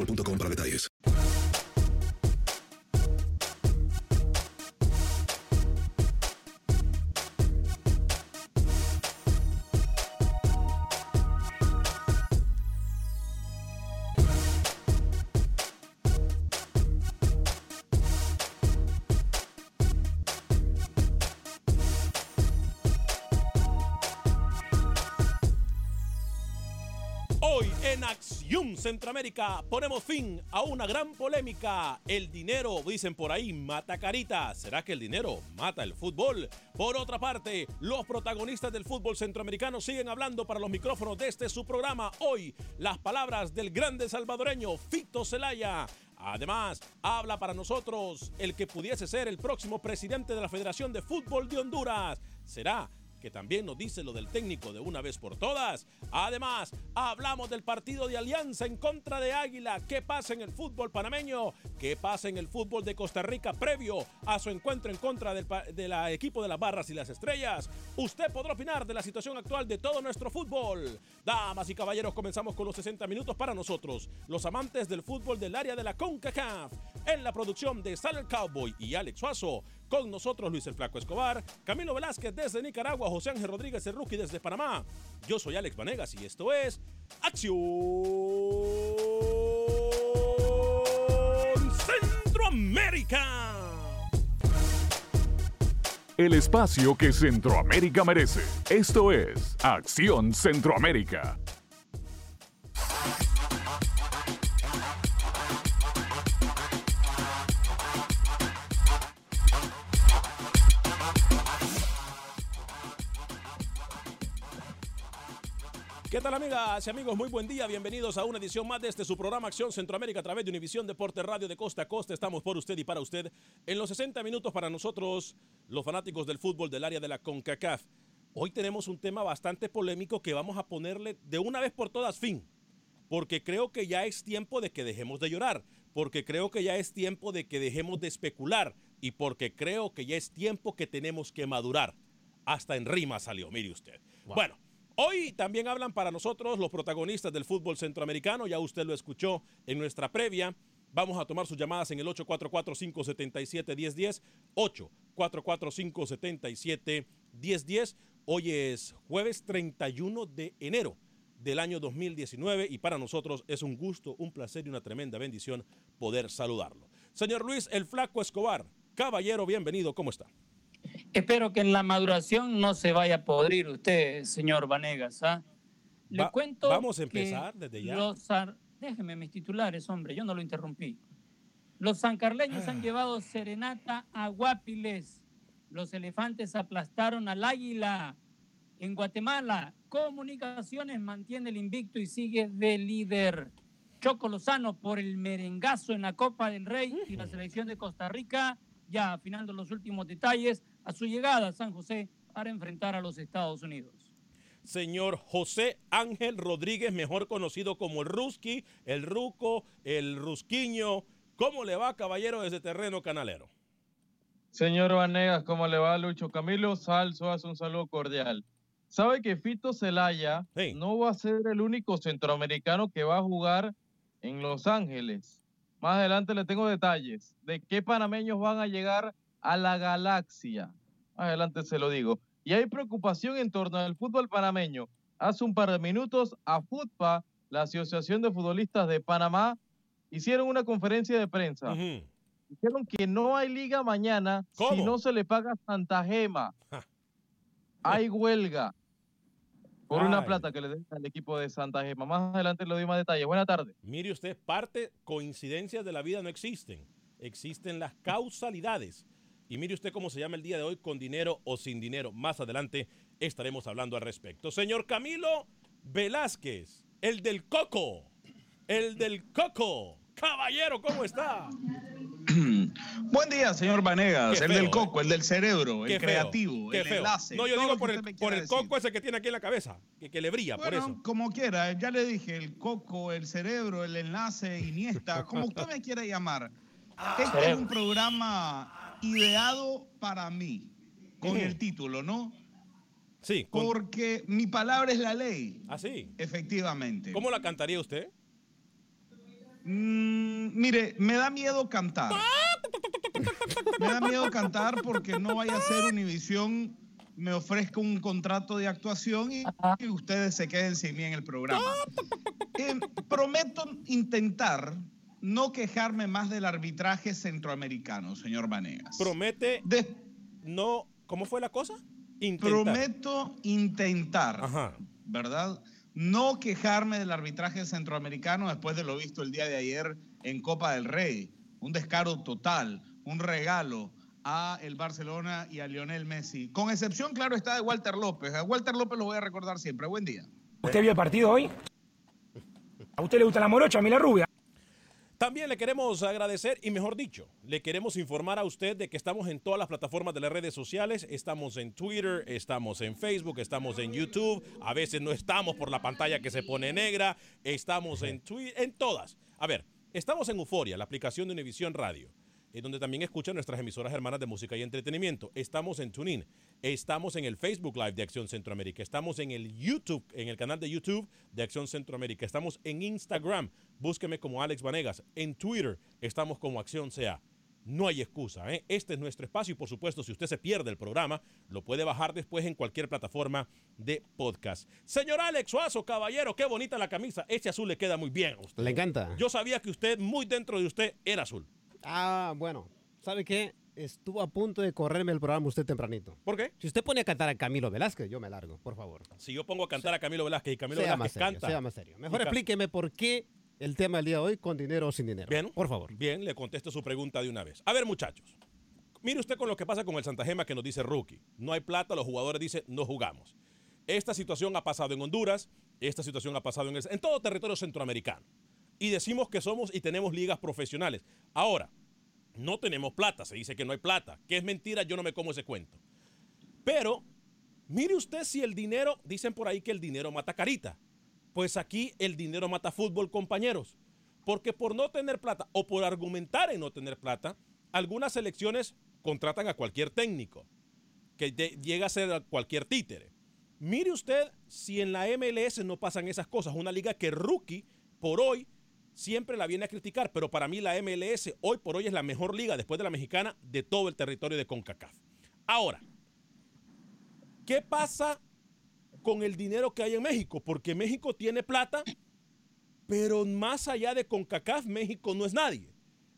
boostmobile.com para detalles. Ponemos fin a una gran polémica. El dinero, dicen por ahí, mata carita. ¿Será que el dinero mata el fútbol? Por otra parte, los protagonistas del fútbol centroamericano siguen hablando para los micrófonos de este su programa. Hoy, las palabras del grande salvadoreño Fito Celaya. Además, habla para nosotros el que pudiese ser el próximo presidente de la Federación de Fútbol de Honduras. ¿Será que también nos dice lo del técnico de una vez por todas. Además, hablamos del partido de Alianza en contra de Águila. ¿Qué pasa en el fútbol panameño? ¿Qué pasa en el fútbol de Costa Rica previo a su encuentro en contra del de equipo de las barras y las estrellas? Usted podrá opinar de la situación actual de todo nuestro fútbol. Damas y caballeros, comenzamos con los 60 minutos para nosotros, los amantes del fútbol del área de la CONCACAF. En la producción de Sal Cowboy y Alex Suazo. Con nosotros Luis el Flaco Escobar, Camilo Velázquez desde Nicaragua, José Ángel Rodríguez el Rookie desde Panamá. Yo soy Alex Vanegas y esto es Acción Centroamérica. El espacio que Centroamérica merece. Esto es Acción Centroamérica. Tal amigas y amigos? Muy buen día, bienvenidos a una edición más de este su programa Acción Centroamérica a través de Univisión Deporte Radio de Costa a Costa. Estamos por usted y para usted en los 60 minutos para nosotros, los fanáticos del fútbol del área de la CONCACAF. Hoy tenemos un tema bastante polémico que vamos a ponerle de una vez por todas fin, porque creo que ya es tiempo de que dejemos de llorar, porque creo que ya es tiempo de que dejemos de especular y porque creo que ya es tiempo que tenemos que madurar. Hasta en rima salió, mire usted. Wow. Bueno. Hoy también hablan para nosotros los protagonistas del fútbol centroamericano, ya usted lo escuchó en nuestra previa. Vamos a tomar sus llamadas en el 844-577-1010, 844-577-1010. Hoy es jueves 31 de enero del año 2019 y para nosotros es un gusto, un placer y una tremenda bendición poder saludarlo. Señor Luis El Flaco Escobar, caballero, bienvenido, ¿cómo está? Espero que en la maduración no se vaya a podrir usted, señor Vanegas. ¿ah? Le Va- cuento. vamos a que empezar desde ya. Los, Déjeme mis titulares, hombre, yo no lo interrumpí. Los sancarleños Ah. han llevado serenata a Guapiles. Los elefantes aplastaron al águila. En Guatemala, Comunicaciones mantiene el invicto y sigue de líder. Choco Lozano por el merengazo en la Copa del Rey y la selección de Costa Rica, ya afinando los últimos detalles a su llegada a San José para enfrentar a los Estados Unidos. Señor José Ángel Rodríguez, mejor conocido como el Ruski, el Ruco, el Rusquiño. ¿Cómo le va, caballero, desde terreno canalero? Señor Vanegas, ¿cómo le va, Lucho? Camilo Salso hace un saludo cordial. ¿Sabe que Fito Celaya no va a ser el único centroamericano que va a jugar en Los Ángeles? Más adelante le tengo detalles de qué panameños van a llegar a la galaxia. Adelante se lo digo. Y hay preocupación en torno al fútbol panameño. Hace un par de minutos a FUTPA, la Asociación de Futbolistas de Panamá, hicieron una conferencia de prensa. Dijeron que no hay liga mañana si no se le paga Santa Gema. Hay huelga por una plata que le den al equipo de Santa Gema. Más adelante le doy más detalles. Buena tarde. Mire usted, parte, coincidencias de la vida no existen. Existen las causalidades. Y mire usted cómo se llama el día de hoy, con dinero o sin dinero. Más adelante estaremos hablando al respecto. Señor Camilo Velázquez, el del Coco. El del Coco. Caballero, ¿cómo está? Buen día, señor Vanegas, el del ¿eh? coco, el del cerebro, Qué el feo, creativo, el feo. enlace. No, yo digo por el, por el coco ese que tiene aquí en la cabeza, que, que le brilla, por Bueno, eso. como quiera, ya le dije, el coco, el cerebro, el enlace, Iniesta, como usted me quiera llamar. Este es un programa ideado para mí, con Ujú. el título, ¿no? Sí. Porque mi palabra es la ley. ¿Ah, sí? Efectivamente. ¿Cómo la cantaría usted? Mm, mire, me da miedo cantar. Me da miedo cantar porque no vaya a ser Univisión me ofrezca un contrato de actuación y, y ustedes se queden sin mí en el programa. Eh, prometo intentar no quejarme más del arbitraje centroamericano, señor Vanegas. Promete no, ¿cómo fue la cosa? Intentar. Prometo intentar, ¿verdad? No quejarme del arbitraje centroamericano después de lo visto el día de ayer en Copa del Rey. Un descaro total, un regalo a el Barcelona y a Lionel Messi. Con excepción, claro, está de Walter López. A Walter López lo voy a recordar siempre. Buen día. ¿Usted vio el partido hoy? ¿A usted le gusta la morocha, a mí la rubia? También le queremos agradecer y mejor dicho, le queremos informar a usted de que estamos en todas las plataformas de las redes sociales, estamos en Twitter, estamos en Facebook, estamos en YouTube, a veces no estamos por la pantalla que se pone negra, estamos en en todas. A ver, estamos en Euforia, la aplicación de Univisión Radio, en donde también escuchan nuestras emisoras hermanas de música y entretenimiento. Estamos en TuneIn, estamos en el Facebook Live de Acción Centroamérica, estamos en el YouTube, en el canal de YouTube de Acción Centroamérica, estamos en Instagram, búsqueme como Alex Vanegas, en Twitter estamos como Acción CA. No hay excusa, ¿eh? este es nuestro espacio y por supuesto si usted se pierde el programa, lo puede bajar después en cualquier plataforma de podcast. Señor Alex Suazo, caballero, qué bonita la camisa, ese azul le queda muy bien a usted. Le encanta. Yo sabía que usted, muy dentro de usted, era azul. Ah, bueno. ¿Sabe qué? Estuvo a punto de correrme el programa usted tempranito. ¿Por qué? Si usted pone a cantar a Camilo Velázquez, yo me largo, por favor. Si yo pongo a cantar a Camilo Velázquez y Camilo sea más Velázquez serio, canta. sea más serio. Mejor explíqueme por qué el tema del día de hoy con dinero o sin dinero. Bien. Por favor. Bien, le contesto su pregunta de una vez. A ver, muchachos. Mire usted con lo que pasa con el Santa Gema que nos dice Rookie. No hay plata, los jugadores dicen no jugamos. Esta situación ha pasado en Honduras, esta situación ha pasado en, el- en todo territorio centroamericano. Y decimos que somos y tenemos ligas profesionales. Ahora, no tenemos plata, se dice que no hay plata. Que es mentira, yo no me como ese cuento. Pero, mire usted si el dinero, dicen por ahí que el dinero mata carita. Pues aquí el dinero mata fútbol, compañeros. Porque por no tener plata o por argumentar en no tener plata, algunas selecciones contratan a cualquier técnico que llega a ser cualquier títere. Mire usted si en la MLS no pasan esas cosas. Una liga que rookie por hoy siempre la viene a criticar, pero para mí la MLS hoy por hoy es la mejor liga después de la mexicana de todo el territorio de CONCACAF. Ahora, ¿qué pasa con el dinero que hay en México? Porque México tiene plata, pero más allá de CONCACAF, México no es nadie.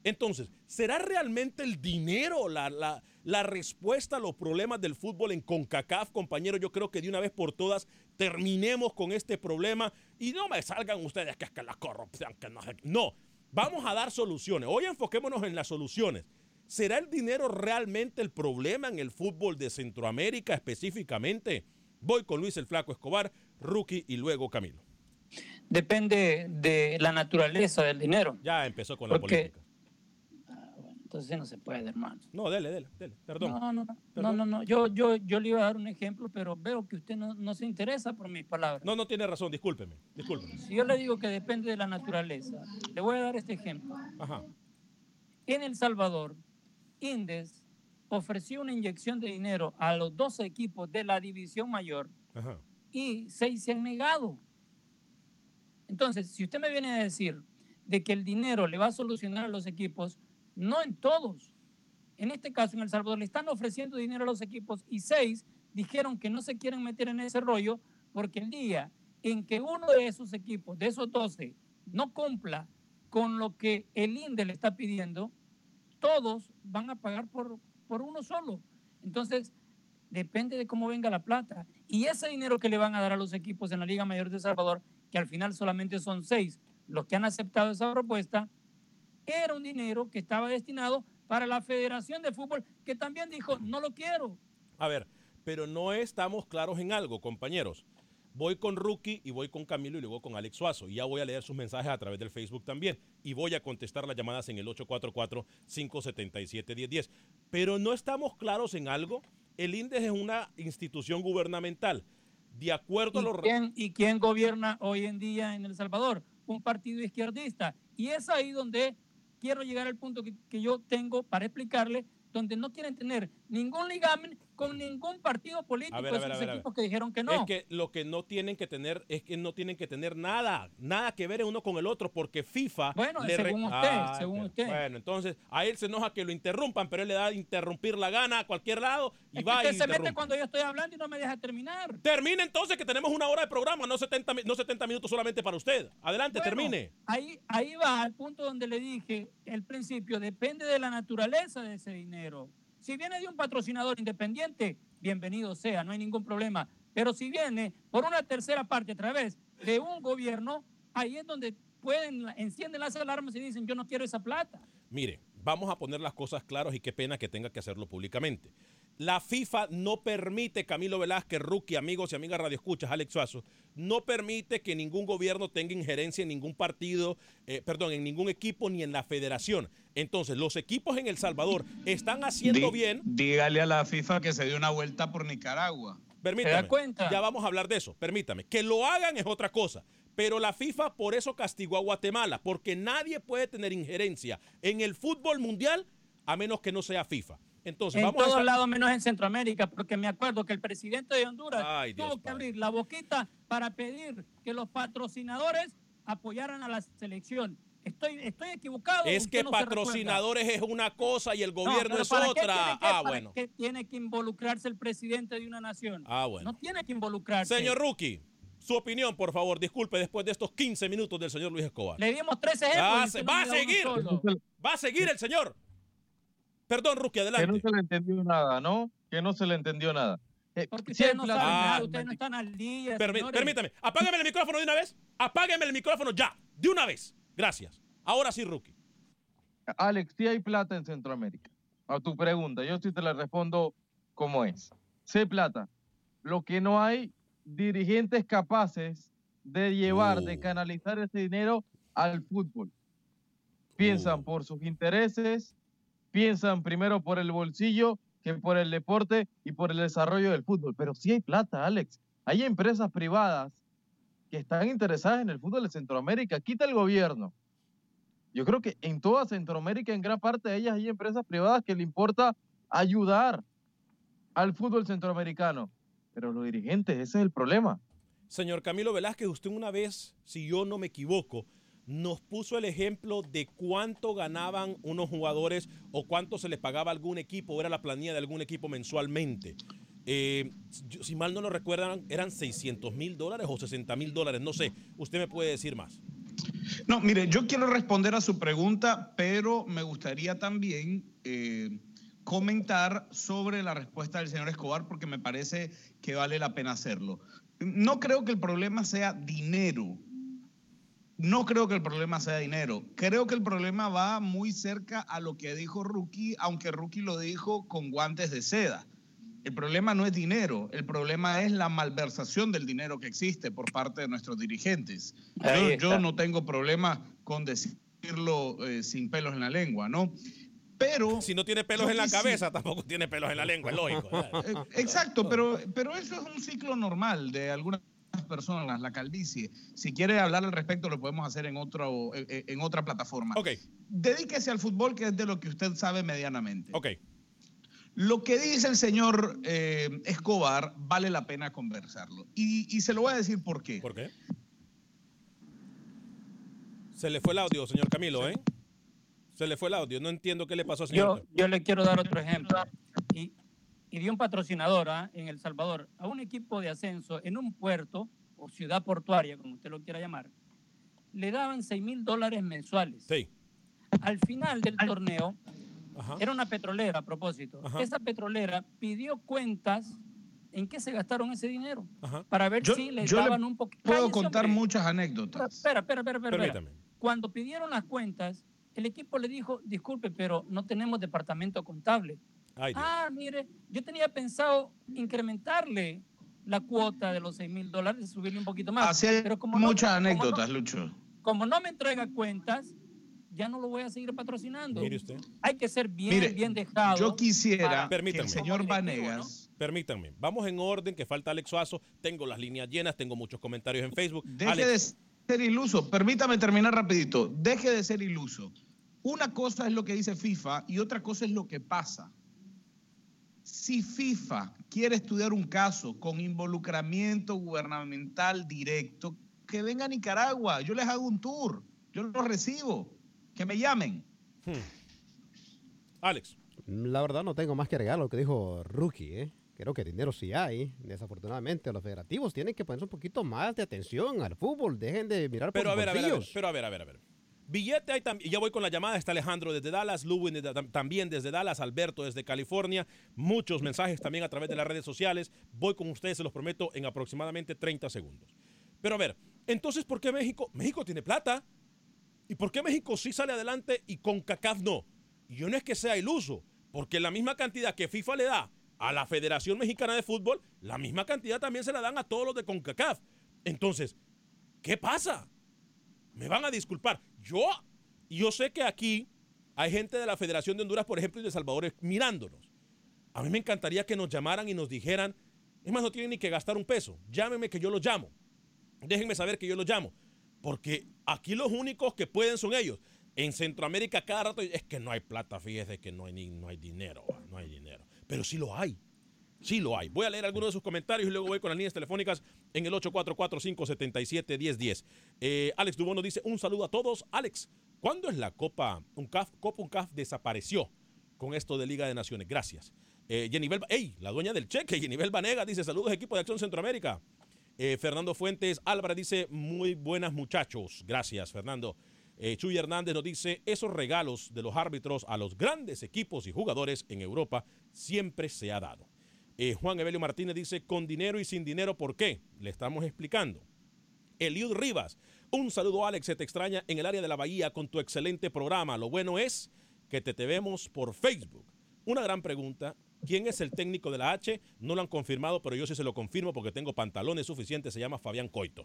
Entonces, ¿será realmente el dinero la, la, la, respuesta a los problemas del fútbol en CONCACAF, compañero? Yo creo que de una vez por todas terminemos con este problema y no me salgan ustedes que es que la corrupción, que no No, vamos a dar soluciones. Hoy enfoquémonos en las soluciones. ¿Será el dinero realmente el problema en el fútbol de Centroamérica específicamente? Voy con Luis el Flaco Escobar, rookie y luego Camilo. Depende de la naturaleza del dinero. Ya empezó con la política. Entonces no se puede, hermano. No, dele, dele, dele. Perdón. No, no, no, no, no, Yo, yo, yo le iba a dar un ejemplo, pero veo que usted no, no se interesa por mis palabras. No, no tiene razón, discúlpeme, discúlpeme. Si yo le digo que depende de la naturaleza, le voy a dar este ejemplo. Ajá. En El Salvador, Indes ofreció una inyección de dinero a los dos equipos de la división mayor y seis se han negado. Entonces, si usted me viene a decir de que el dinero le va a solucionar a los equipos, no en todos. En este caso, en El Salvador, le están ofreciendo dinero a los equipos y seis dijeron que no se quieren meter en ese rollo porque el día en que uno de esos equipos, de esos 12, no cumpla con lo que el INDE le está pidiendo, todos van a pagar por, por uno solo. Entonces, depende de cómo venga la plata. Y ese dinero que le van a dar a los equipos en la Liga Mayor de El Salvador que al final solamente son seis los que han aceptado esa propuesta, era un dinero que estaba destinado para la Federación de Fútbol, que también dijo, no lo quiero. A ver, pero no estamos claros en algo, compañeros. Voy con Rookie y voy con Camilo y luego con Alex Suazo. Y ya voy a leer sus mensajes a través del Facebook también. Y voy a contestar las llamadas en el 844-577-1010. Pero no estamos claros en algo. El INDES es una institución gubernamental de acuerdo a los... Quién, ¿Y quién gobierna hoy en día en El Salvador? Un partido izquierdista. Y es ahí donde quiero llegar al punto que, yo tengo para explicarle donde no quieren tener ningún ligamen con ningún partido político. A esos equipos que dijeron que no. Es que lo que no tienen que tener es que no tienen que tener nada, nada que ver uno con el otro, porque FIFA. Bueno, según usted, según usted. Bueno, entonces a él se enoja que lo interrumpan, pero él le da interrumpir la gana a cualquier lado y va usted se mete cuando yo estoy hablando y no me deja terminar. Termine entonces que tenemos una hora de programa, no 70, no 70 minutos solamente para usted. Adelante, termine. Ahí, ahí va al punto donde le dije el principio, depende de la naturaleza de ese dinero. Si viene de un patrocinador independiente, bienvenido sea, no hay ningún problema. Pero si viene por una tercera parte a través de un gobierno, ahí es donde pueden, encienden las alarmas y dicen, yo no quiero esa plata. Mire, vamos a poner las cosas claras y qué pena que tenga que hacerlo públicamente. La FIFA no permite, Camilo Velázquez, Rookie, amigos y amigas Radio Escuchas, Alex Suazo, no permite que ningún gobierno tenga injerencia en ningún partido, eh, perdón, en ningún equipo ni en la federación. Entonces, los equipos en El Salvador están haciendo bien. Dígale a la FIFA que se dio una vuelta por Nicaragua. Permítame. cuenta? Ya vamos a hablar de eso. Permítame. Que lo hagan es otra cosa. Pero la FIFA por eso castigó a Guatemala, porque nadie puede tener injerencia en el fútbol mundial a menos que no sea FIFA. Entonces, en vamos todos lados menos en Centroamérica, porque me acuerdo que el presidente de Honduras tuvo que abrir la boquita para pedir que los patrocinadores apoyaran a la selección. Estoy, estoy equivocado. Es que patrocinadores es una cosa y el gobierno es otra. ah, bueno. Que tiene que involucrarse el presidente de una nación. Ah, bueno. No tiene que involucrarse. Señor Rookie, su opinión, por favor. Disculpe, después de estos 15 minutos del señor Luis Escobar. Le dimos tres ejemplos. va a seguir. Va a seguir el señor. Perdón, Rookie, adelante. Que no se le entendió nada, ¿no? Que no se le entendió nada. Eh, Porque ustedes no, saben ustedes no están al día. permítame, apágame el micrófono de una vez. Apágame el micrófono ya, de una vez. Gracias. Ahora sí, Rookie. Alex, ¿sí hay plata en Centroamérica? A tu pregunta, yo sí te la respondo como es. Sí plata. Lo que no hay dirigentes capaces de llevar, de oh. canalizar ese dinero al fútbol. Piensan oh. por sus intereses, piensan primero por el bolsillo que por el deporte y por el desarrollo del fútbol. Pero sí hay plata, Alex. Hay empresas privadas que están interesadas en el fútbol de Centroamérica. Quita el gobierno. Yo creo que en toda Centroamérica, en gran parte de ellas, hay empresas privadas que le importa ayudar al fútbol centroamericano. Pero los dirigentes, ese es el problema. Señor Camilo Velázquez, usted una vez, si yo no me equivoco, nos puso el ejemplo de cuánto ganaban unos jugadores o cuánto se les pagaba algún equipo, o era la planilla de algún equipo mensualmente. Eh, si mal no lo recuerdan, eran 600 mil dólares o 60 mil dólares, no sé. Usted me puede decir más. No, mire, yo quiero responder a su pregunta, pero me gustaría también eh, comentar sobre la respuesta del señor Escobar porque me parece que vale la pena hacerlo. No creo que el problema sea dinero. No creo que el problema sea dinero. Creo que el problema va muy cerca a lo que dijo Rookie, aunque Rookie lo dijo con guantes de seda. El problema no es dinero, el problema es la malversación del dinero que existe por parte de nuestros dirigentes. Yo, yo, no tengo problema con decirlo eh, sin pelos en la lengua, ¿no? Pero... Si no tiene pelos en la cabeza, tampoco tiene pelos en la lengua, es lógico. Eh, exacto, pero, pero eso es un ciclo normal de algunas personas, la calvicie. Si quiere hablar al respecto, lo podemos hacer en, otro, en otra plataforma. Ok. Dedíquese al fútbol, que es de lo que usted sabe medianamente. Ok. Lo que dice el señor eh, Escobar vale la pena conversarlo. Y, se lo voy a decir por qué. ¿Por qué? Se le fue el audio, señor Camilo, ¿eh? Se le fue el audio. No entiendo qué le pasó, señor. Yo, yo le quiero dar otro ejemplo. Y, y de un patrocinador ¿ah? en El Salvador a un equipo de ascenso en un puerto o ciudad portuaria, como usted lo quiera llamar, le daban 6 mil dólares mensuales. Sí. Al final del torneo, era una petrolera a propósito. Esa petrolera pidió cuentas en qué se gastaron ese dinero para ver si le daban un poquito. Puedo contar muchas anécdotas. Espera, espera, espera, espera. Cuando pidieron las cuentas, el equipo le dijo, disculpe, pero no tenemos departamento contable. Ah, mire, yo tenía pensado incrementarle la cuota de los 6 mil dólares, subirle un poquito más. Así pero como muchas anécdotas, Lucho. Como no me entrega cuentas, ya no lo voy a seguir patrocinando. Hay que ser bien, bien dejado. Yo quisiera que el señor Vanegas. Permítanme, vamos en orden, que falta Alex Suazo. Tengo las líneas llenas, tengo muchos comentarios en Facebook. Deje de ser iluso. Permítame terminar rapidito. Deje de ser iluso. Una cosa es lo que dice FIFA y otra cosa es lo que pasa. Si FIFA quiere estudiar un caso con involucramiento gubernamental directo, que venga a Nicaragua. Yo les hago un tour. Yo lo recibo que me llamen. Hmm. Alex. La verdad no tengo más que agregar lo que dijo Rookie, ¿eh? Creo que dinero sí hay. Desafortunadamente, los federativos tienen que ponerse un poquito más de atención al fútbol. Dejen de mirar pero por a ver, a ver, a ver, Pero a ver, a ver, a ver. Billete hay también. Ya voy con la llamada. Está Alejandro desde Dallas, Lubin también desde Dallas, Alberto desde California. Muchos mensajes también a través de las redes sociales. Voy con ustedes, se los prometo, en aproximadamente 30 segundos. Pero a ver, entonces, ¿por qué México? México tiene plata. ¿Y por qué México sí sale adelante y con CACAF no? Y yo no es que sea iluso, porque la misma cantidad que FIFA le da a la Federación Mexicana de Fútbol, la misma cantidad también se la dan a todos los de CONCACAF. Entonces, ¿qué pasa? Me van a disculpar. Yo, yo sé que aquí hay gente de la Federación de Honduras, por ejemplo, y de Salvador mirándonos. A mí me encantaría que nos llamaran y nos dijeran, es más, no tienen ni que gastar un peso. Llámeme que yo lo llamo. Déjenme saber que yo lo llamo. Porque aquí los únicos que pueden son ellos. En Centroamérica cada rato es que no hay plata, fíjese que no hay, ni, no hay dinero, no hay dinero. Pero sí lo hay. Sí lo hay. Voy a leer algunos de sus comentarios y luego voy con las líneas telefónicas en el 844-577-1010. Eh, Alex Dubón nos dice un saludo a todos. Alex, ¿cuándo es la Copa UNCAF? Copa UNCAF desapareció con esto de Liga de Naciones. Gracias. Eh, ey, la dueña del cheque, Yenivel Vanega dice saludos equipo de Acción Centroamérica. Eh, Fernando Fuentes Álvarez dice, muy buenas muchachos. Gracias, Fernando. Eh, Chuy Hernández nos dice, esos regalos de los árbitros a los grandes equipos y jugadores en Europa siempre se ha dado. Eh, Juan Evelio Martínez dice, con dinero y sin dinero, ¿por qué? Le estamos explicando. Eliud Rivas, un saludo Alex, se te extraña en el área de la Bahía con tu excelente programa. Lo bueno es que te, te vemos por Facebook. Una gran pregunta, ¿Quién es el técnico de la H? No lo han confirmado, pero yo sí se lo confirmo porque tengo pantalones suficientes. Se llama Fabián Coito.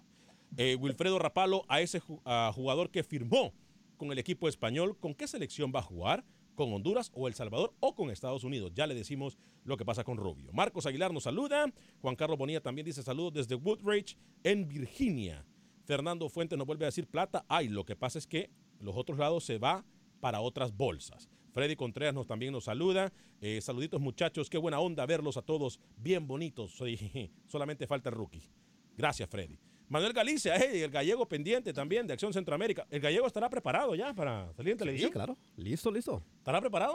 Eh, Wilfredo Rapalo, a ese jugador que firmó con el equipo español, ¿con qué selección va a jugar? ¿Con Honduras o El Salvador o con Estados Unidos? Ya le decimos lo que pasa con Rubio. Marcos Aguilar nos saluda. Juan Carlos Bonilla también dice saludos desde Woodridge, en Virginia. Fernando Fuentes nos vuelve a decir plata. Ay, lo que pasa es que los otros lados se va para otras bolsas. Freddy Contreras nos, también nos saluda. Eh, saluditos muchachos, qué buena onda verlos a todos, bien bonitos. Solamente falta el rookie. Gracias, Freddy. Manuel Galicia, el gallego pendiente también de Acción Centroamérica. ¿El gallego estará preparado ya para salir en televisión? Sí, claro. Listo, listo. ¿Estará preparado?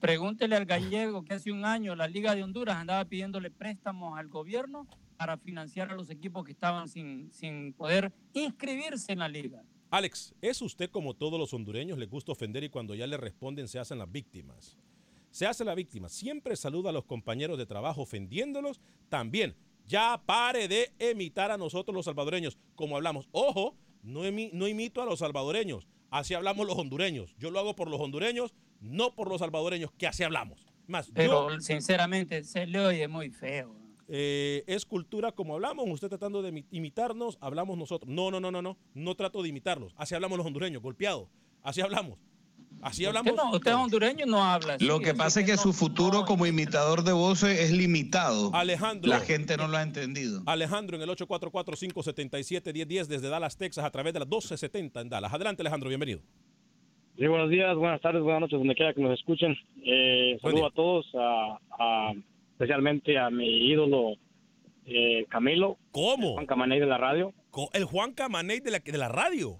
pregúntele al gallego que hace un año la Liga de Honduras andaba pidiéndole préstamos al gobierno para financiar a los equipos que estaban sin, sin poder inscribirse en la liga. Alex, ¿es usted como todos los hondureños le gusta ofender y cuando ya le responden se hacen las víctimas? Se hace la víctima. Siempre saluda a los compañeros de trabajo ofendiéndolos. También, ya pare de imitar a nosotros los salvadoreños como hablamos. Ojo, no, imi- no imito a los salvadoreños. Así hablamos los hondureños. Yo lo hago por los hondureños, no por los salvadoreños, que así hablamos. Más, Pero yo, sinceramente se le oye muy feo. eh, es cultura como hablamos. Usted tratando de imi- imitarnos, hablamos nosotros. No, no, no, no, no. No trato de imitarlos. Así hablamos los hondureños, golpeados. Así hablamos. Así hablamos. Usted, no, usted es hondureño no habla así, Lo que así pasa es que no- su futuro como imitador de voces es limitado. Alejandro. La gente no lo ha entendido. Alejandro en el 844-577-1010 desde Dallas, Texas, a través de las 1270 en Dallas. Adelante, Alejandro, bienvenido. Sí, buenos días, buenas tardes, buenas noches, donde quiera que nos escuchen. Eh, saludo a todos, a, a- especialmente a mi ídolo eh, Camilo. ¿Cómo? Juan Camaney de la radio. El Juan Camaney de la, de la radio.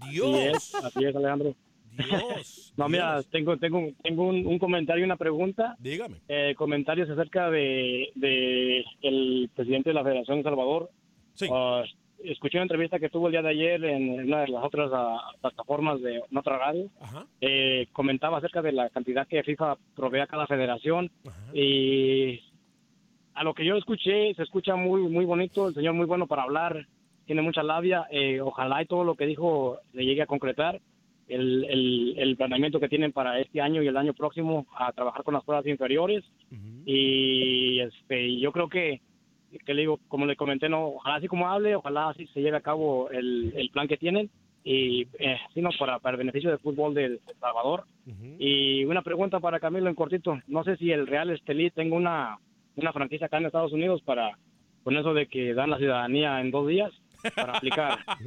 Así Dios. es, así es, Alejandro. Dios. No, mira, tengo, tengo, tengo un, un comentario y una pregunta. Dígame. Eh, comentarios acerca de, de el presidente de la Federación de Salvador. Sí. Ah, escuché una entrevista que tuvo el día de ayer en una de las otras ah, plataformas de otra radio. Ajá. Eh, comentaba acerca de la cantidad que FIFA provee a cada federación y a lo que yo escuché se escucha muy muy bonito el señor muy bueno para hablar tiene mucha labia eh, ojalá y todo lo que dijo le llegue a concretar el, el, el planeamiento que tienen para este año y el año próximo a trabajar con las pruebas inferiores. Y este y yo creo que que le digo como le comenté no ojalá así como hable ojalá así se lleve a cabo el, el plan que tienen. Y eh, sino para, para el beneficio del fútbol de El Salvador y una pregunta para Camilo en cortito. No sé si el Real Estelí tenga una, una franquicia acá en Estados Unidos para con eso de que dan la ciudadanía en dos días para aplicar.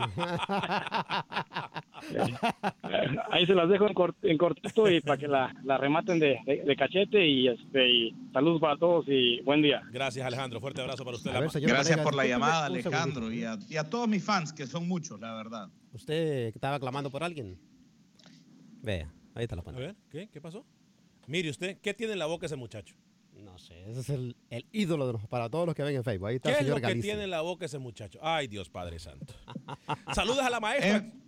Ahí se las dejo en, cort- en cortito y para que la, la rematen de, de- de cachete y, este, y saludos para todos y buen día. Gracias, Alejandro. Fuerte abrazo para usted. A ver, Gracias por la llamada, Alejandro, y a, y a todos mis fans, que son muchos, la verdad. ¿Usted estaba clamando por alguien? Vea, ahí está la A pantalla. ver, ¿qué? ¿Qué pasó? Mire usted, ¿qué tiene en la boca ese muchacho? No sé, ese es el, el ídolo de los- para todos los que ven en Facebook. Ahí está ¿Qué el es señor lo que Galicia. tiene en la boca ese muchacho? Ay, Dios Padre Santo. Saludas a la maestra. En-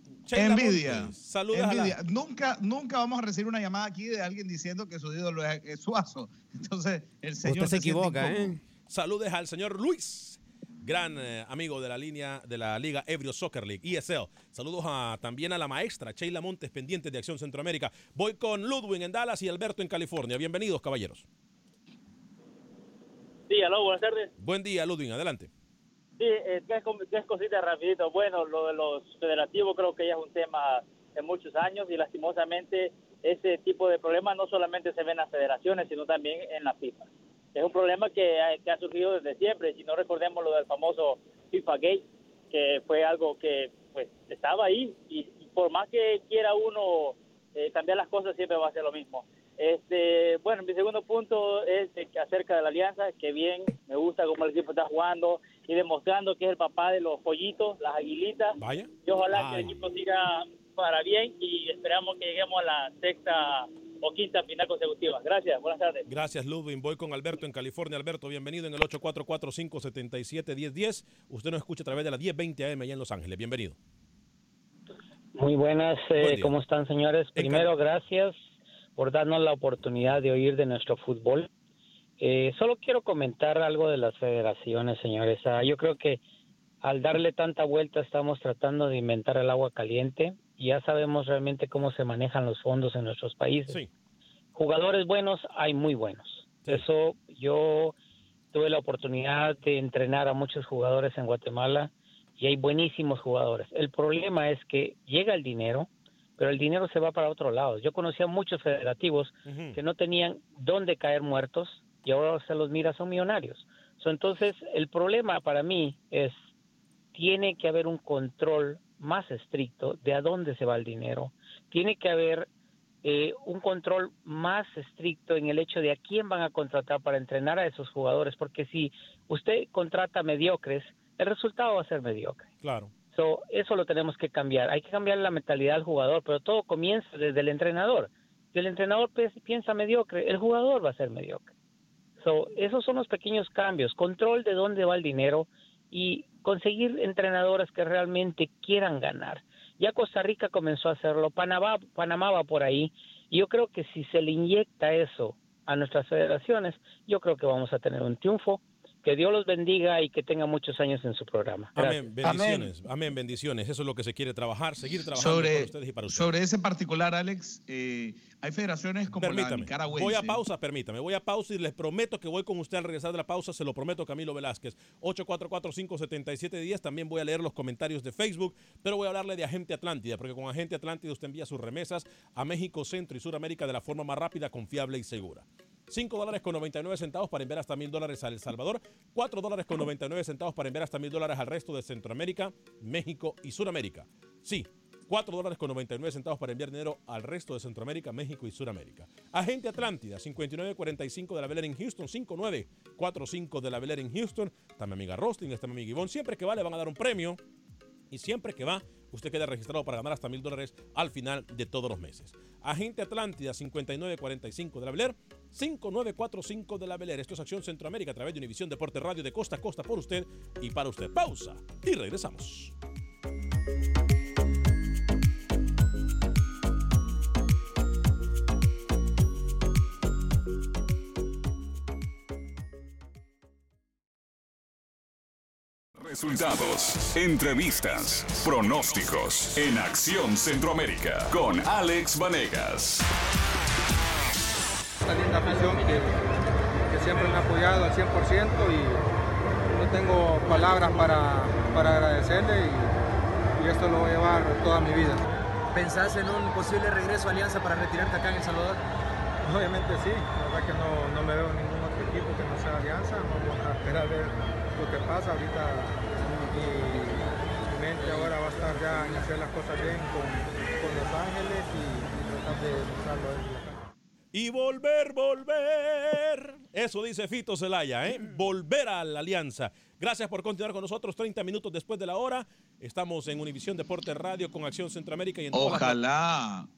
envidia. Saludas envidia. a la... Nunca, nunca vamos a recibir una llamada aquí de alguien diciendo que su ídolo es, es Suazo. Entonces, el señor Usted se equivoca. ¿eh? Saludes al señor Luis, gran eh, amigo de la línea de la Liga Ebrio Soccer League, ESL. Saludos a, también a la maestra Sheila Montes, pendiente de Acción Centroamérica. Voy con Ludwig en Dallas y Alberto en California. Bienvenidos, caballeros. Sí, aló, buenas tardes. Buen día, Ludwig, adelante. Sí, eh, tres, tres cositas rapidito. Bueno, lo de los federativos creo que ya es un tema de muchos años y lastimosamente ese tipo de problemas no solamente se ven en las federaciones, sino también en la FIFA. Es un problema que, ha- que ha surgido desde siempre. Si no recordemos lo del famoso FIFA Gate, que fue algo que pues estaba ahí y, y por más que quiera uno eh, cambiar las cosas siempre va a ser lo mismo. Este, bueno, mi segundo punto es acerca de la alianza, que bien, me gusta cómo el equipo está jugando y demostrando que es el papá de los pollitos, las aguilitas. Vaya. Y ojalá que el equipo siga para bien y esperamos que lleguemos a la sexta o quinta final consecutiva. Gracias, buenas tardes. Gracias, Ludwig. Voy con Alberto en California. Alberto, bienvenido en el 844-577-1010. Usted nos escucha a través de la 1020 AM allá en Los Ángeles. Bienvenido. Muy buenas, Buen eh. ¿cómo están señores? Primero, gracias por darnos la oportunidad de oír de nuestro fútbol. Eh, solo quiero comentar algo de las federaciones, señores. Ah, yo creo que al darle tanta vuelta estamos tratando de inventar el agua caliente y ya sabemos realmente cómo se manejan los fondos en nuestros países. Jugadores buenos hay muy buenos. Eso yo tuve la oportunidad de entrenar a muchos jugadores en Guatemala y hay buenísimos jugadores. El problema es que llega el dinero, pero el dinero se va para otro lado. Yo conocía muchos federativos que no tenían dónde caer muertos y ahora se los mira, son millonarios. So, entonces, el problema para mí es, tiene que haber un control más estricto de a dónde se va el dinero. Tiene que haber eh, un control más estricto en el hecho de a quién van a contratar para entrenar a esos jugadores, porque si usted contrata mediocres, el resultado va a ser mediocre. Claro. So, eso lo tenemos que cambiar. Hay que cambiar la mentalidad del jugador, pero todo comienza desde el entrenador. Si el entrenador piensa mediocre, el jugador va a ser mediocre. So, esos son los pequeños cambios. Control de dónde va el dinero y conseguir entrenadores que realmente quieran ganar. Ya Costa Rica comenzó a hacerlo, Panamá, Panamá va por ahí. Y yo creo que si se le inyecta eso a nuestras federaciones, yo creo que vamos a tener un triunfo que Dios los bendiga y que tenga muchos años en su programa. Amén, bendiciones. Amén. bendiciones. Eso es lo que se quiere trabajar, seguir trabajando sobre, por ustedes y para ustedes. Sobre ese particular, Alex, eh, hay federaciones como la nicaragüense. Voy a pausa, permítame. Voy a pausa y les prometo que voy con usted al regresar de la pausa. Se lo prometo, Camilo Velázquez. 844-577-10. También voy a leer los comentarios de Facebook, pero voy a hablarle de Agente Atlántida, porque con Agente Atlántida usted envía sus remesas a México, Centro y Suramérica de la forma más rápida, confiable y segura. 5 dólares con 99 centavos para enviar hasta mil dólares a El Salvador, 4 dólares con 99 centavos para enviar hasta mil dólares al resto de Centroamérica, México y Sudamérica. Sí, 4 dólares con 99 centavos para enviar dinero al resto de Centroamérica, México y Sudamérica. Agente Atlántida, 5945 de la Beler en Houston, 5945 de la Beler en Houston. Está mi amiga Rosting, está mi amiga Ivonne. Siempre que va le van a dar un premio. Y siempre que va, usted queda registrado para ganar hasta mil dólares al final de todos los meses. Agente Atlántida 5945 de la Beler, 5945 de la Beler. Esto es Acción Centroamérica a través de Univisión Deporte Radio de costa a costa por usted y para usted. Pausa y regresamos. Resultados, entrevistas, pronósticos en Acción Centroamérica con Alex Vanegas. Esta linda afición que, que, siempre me ha apoyado al 100% y no tengo palabras para, para agradecerle y, y, esto lo voy a llevar toda mi vida. ¿Pensás en un posible regreso a Alianza para retirarte acá en El Salvador? Obviamente sí, la verdad que no, no me veo en ningún otro equipo que no sea Alianza, vamos a esperar a ver lo que pasa ahorita mi, mente ahora va a estar ya en hacer las cosas bien con, con Los Ángeles y, y tratar de cancha. Y volver, volver. Eso dice Fito Zelaya, ¿eh? Volver a la alianza. Gracias por continuar con nosotros 30 minutos después de la hora. Estamos en Univisión Deporte Radio con Acción Centroamérica y en Ojalá,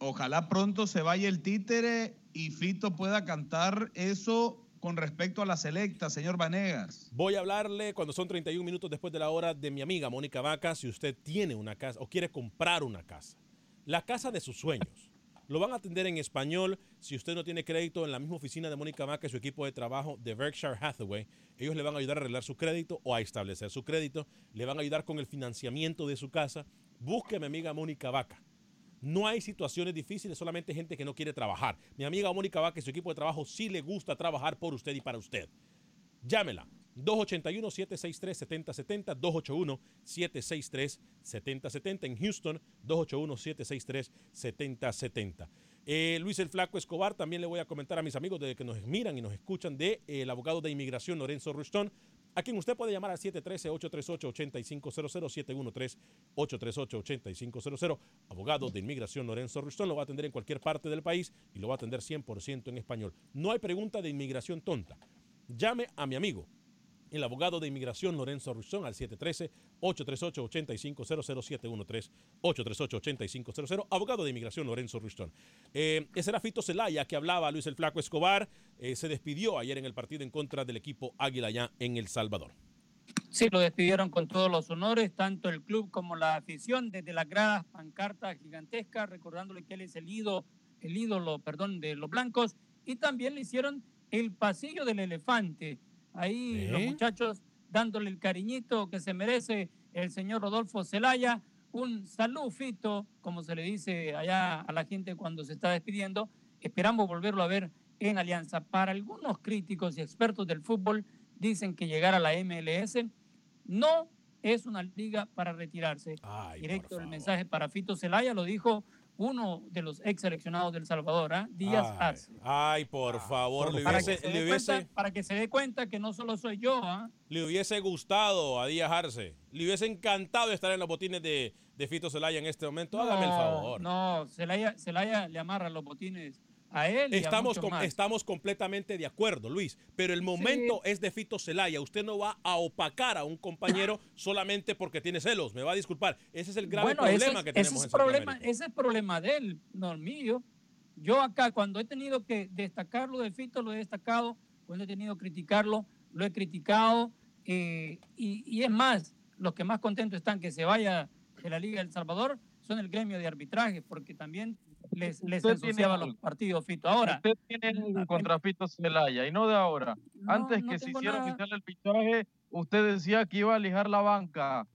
ojalá pronto se vaya el títere y Fito pueda cantar eso con respecto a la selecta, señor Vanegas? Voy a hablarle cuando son 31 minutos después de la hora de mi amiga Mónica Vaca, si usted tiene una casa o quiere comprar una casa. La casa de sus sueños. Lo van a atender en español si usted no tiene crédito en la misma oficina de Mónica Vaca y su equipo de trabajo de Berkshire Hathaway. Ellos le van a ayudar a arreglar su crédito o a establecer su crédito. Le van a ayudar con el financiamiento de su casa. Busque a mi amiga Mónica Vaca. No hay situaciones difíciles, solamente gente que no quiere trabajar. Mi amiga Mónica y su equipo de trabajo sí le gusta trabajar por usted y para usted. Llámela. 281-763-7070, 281-763-7070 en Houston, 281-763-7070. Eh, Luis el Flaco Escobar, también le voy a comentar a mis amigos de que nos miran y nos escuchan de eh, el abogado de inmigración Lorenzo Ruston, a quien usted puede llamar al 713-838-8500, 713-838-8500. Abogado de inmigración Lorenzo Ruston lo va a atender en cualquier parte del país y lo va a atender 100% en español. No hay pregunta de inmigración tonta. Llame a mi amigo, el abogado de inmigración Lorenzo Ruston al 713-838-8500, 713-838-8500, abogado de inmigración Lorenzo Ruston. Eh, ese era Fito Zelaya que hablaba Luis el Flaco Escobar, eh, se despidió ayer en el partido en contra del equipo Águila ya en El Salvador. Sí, lo despidieron con todos los honores, tanto el club como la afición, desde las gradas, pancartas gigantescas, recordándole que él es el ídolo, el ídolo, perdón, de los blancos, y también le hicieron el pasillo del elefante, Ahí ¿Eh? los muchachos dándole el cariñito que se merece el señor Rodolfo Zelaya. Un salud, Fito, como se le dice allá a la gente cuando se está despidiendo. Esperamos volverlo a ver en Alianza. Para algunos críticos y expertos del fútbol, dicen que llegar a la MLS no es una liga para retirarse. Ay, Directo el mensaje para Fito Zelaya, lo dijo uno de los ex seleccionados del Salvador, ¿eh? Díaz ay, Arce. Ay, por favor, le para, hubiese, que le hubiese... hubiese, para, que se dé cuenta que no solo soy yo. ¿eh? le hubiese gustado a Díaz Arce. Le hubiese encantado estar en los botines de, de Fito Zelaya en este momento. Hágame el favor. No, Zelaya, Zelaya le amarra los botines a él. Estamos, y a com más. estamos completamente de acuerdo, Luis, pero el momento sí. es de Fito Celaya. Usted no va a opacar a un compañero solamente porque tiene celos. Me va a disculpar. Ese es el grave bueno, problema ese, que tenemos ese es en problema, Ese es el problema de él, no el mío. Yo acá, cuando he tenido que destacarlo de Fito, lo he destacado. Cuando he tenido que criticarlo, lo he criticado. Eh, y, y, es más, los que más contentos están que se vaya de la Liga del Salvador son el gremio de arbitraje, porque también les, les Usted tiene los partidos, Fito. Ahora, Usted tiene contra Fito Celaya y no de ahora. Antes no que se hiciera oficial el fichaje, usted decía que iba a lijar la banca,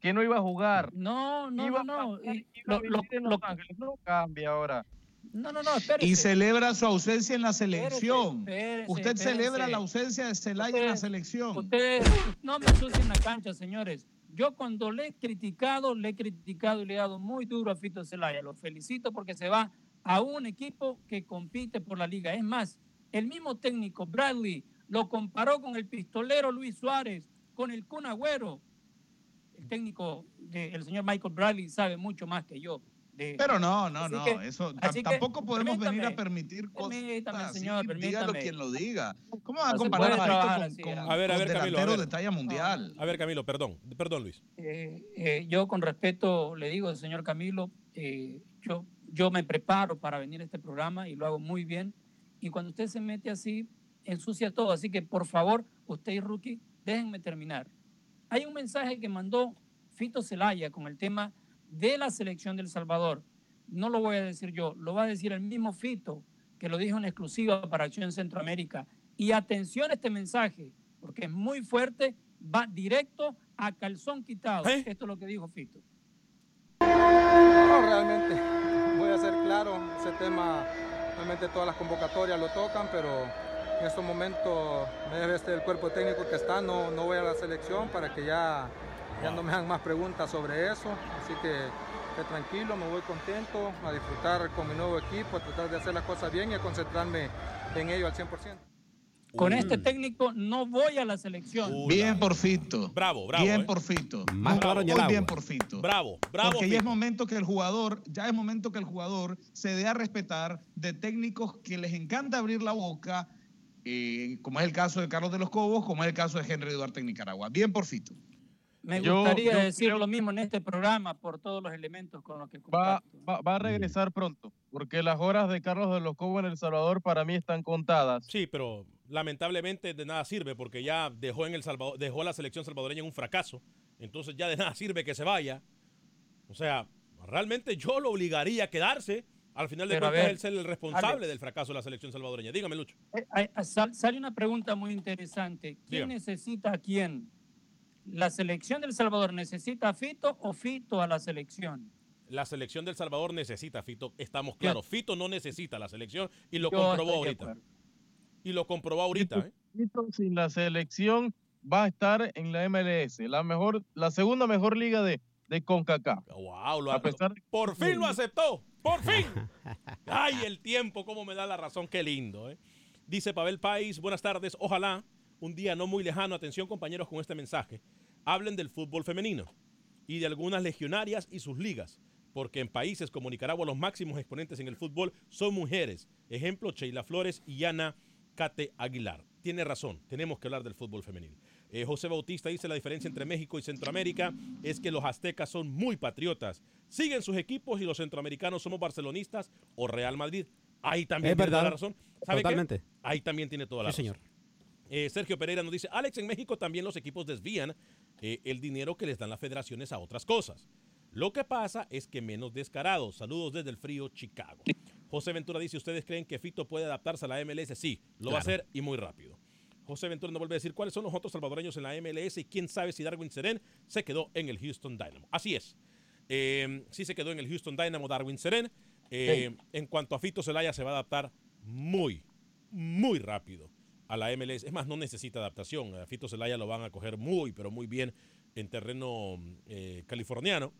que no iba a jugar. No, no, iba no, no. A, pasar, y iba a lo- lo- vivir en lo- Los Ángeles. No cambia ahora. no, no, no, espérese. Y celebra su ausencia en la selección. espérese, Usted espérese. celebra la ausencia de Celaya en la selección. Ustedes no me ensucien la cancha, señores. Yo cuando le he criticado, le he criticado y le he dado muy duro a Fito Zelaya. Lo felicito porque se va a un equipo que compite por la liga. Es más, el mismo técnico, Bradley, lo comparó con el pistolero Luis Suárez, con el Kun Agüero. El técnico, el señor Michael Bradley, sabe mucho más que yo. De- Pero no, no, Así no. que- eso así que, tampoco podemos venir a permitir cosas Permítame, así. señor, dígalo permítame. quien lo diga. ¿Cómo va a No comparar a trabajar así, con, ah. con, A ver, a con ver, Camilo. A ver, de talla mundial? a ver, Camilo, perdón. Perdón, Luis. Eh, eh, yo con respeto le digo, señor Camilo, eh, yo, yo me preparo para venir a este programa y lo hago muy bien. Y cuando usted se mete así, ensucia todo. Así que por favor, usted y Rookie, déjenme terminar. Hay un mensaje que mandó Fito Celaya con el tema de la selección del Salvador. No lo voy a decir yo, lo va a decir el mismo Fito, que lo dijo en exclusiva para Acción Centroamérica. Y atención a este mensaje, porque es muy fuerte, va directo a calzón quitado. Esto es lo que dijo Fito. No, realmente, voy a ser claro, ese tema, realmente todas las convocatorias lo tocan, pero en estos momentos me debe este el cuerpo técnico que está, no, no voy a la selección para que ya, ya no me hagan más preguntas sobre eso, así que, que tranquilo, me voy contento a disfrutar con mi nuevo equipo, a tratar de hacer las cosas bien y a concentrarme en ello al 100%. Con este técnico no voy a la selección. Bien por Fito. Bravo, bravo. Bien ¿eh? por Fito. Más claro Muy bien por Fito. Bravo, bravo. Porque ya es momento que el jugador, ya es momento que el jugador se dé a respetar de técnicos que les encanta abrir la boca, eh, como es el caso de Carlos de los Cobos, como es el caso de Henry Duarte en Nicaragua. Bien por Fito. Me Yo- gustaría yo decir creo- lo mismo en este programa por todos los elementos con los que Va, va, va a regresar pronto, porque las horas de Carlos de los Cobos en El Salvador para mí están contadas. Sí, pero lamentablemente de nada sirve porque ya dejó en el Salvador, dejó a la selección salvadoreña en un fracaso. Entonces ya de nada sirve que se vaya. O sea, realmente yo lo obligaría a quedarse. Al final de Pero cuentas, ver, él ser el responsable Alex. del fracaso de la selección salvadoreña. Dígame, Lucho. Eh, eh, sal- sale una pregunta muy interesante. ¿Quién Dígame. necesita a quién? ¿La selección del Salvador necesita a Fito o Fito a la selección? La selección del Salvador necesita a Fito. Estamos claros. Fito no necesita la selección y lo comprobó ahorita. Y lo comprobó ahorita. ¿eh? Fito sin la selección va a estar en la MLS, la mejor, la segunda mejor liga de, de CONCACAF. Wow, lo A pesar de- Por fin lo aceptó. Por fin. Ay, el tiempo, cómo me da la razón. Qué lindo. ¿eh? Dice Pavel País, buenas tardes. Ojalá un día no muy lejano, atención compañeros con este mensaje, hablen del fútbol femenino y de algunas legionarias y sus ligas. Porque en países como Nicaragua los máximos exponentes en el fútbol son mujeres. Ejemplo, Sheila Flores y Ana Cate Aguilar. Tiene razón, tenemos que hablar del fútbol femenil. Eh, José Bautista dice la diferencia entre México y Centroamérica es que los aztecas son muy patriotas. Siguen sus equipos y los centroamericanos somos barcelonistas o Real Madrid. Ahí también Es tiene toda la razón. ¿Sabe qué? Totalmente. Ahí también tiene toda la Sí, razón. señor. Eh, Sergio Pereira nos dice, Alex, en México también los equipos desvían eh, el dinero que les dan las federaciones a otras cosas. Lo que pasa es que menos descarados. Saludos desde el frío Chicago. José Ventura dice, ¿ustedes creen que Fito puede adaptarse a la MLS? Sí, lo va a hacer y muy rápido. José Ventura nos vuelve a decir cuáles son los otros salvadoreños en la MLS y quién sabe si Darwin Seren se quedó en el Houston Dynamo. Así es. Eh, sí se quedó en el Houston Dynamo Darwin Seren. Eh, En cuanto a Fito Zelaya, se va a adaptar muy, muy rápido a la MLS. Es más, no necesita adaptación. A Fito Zelaya lo van a coger muy, pero muy bien en terreno eh, californiano.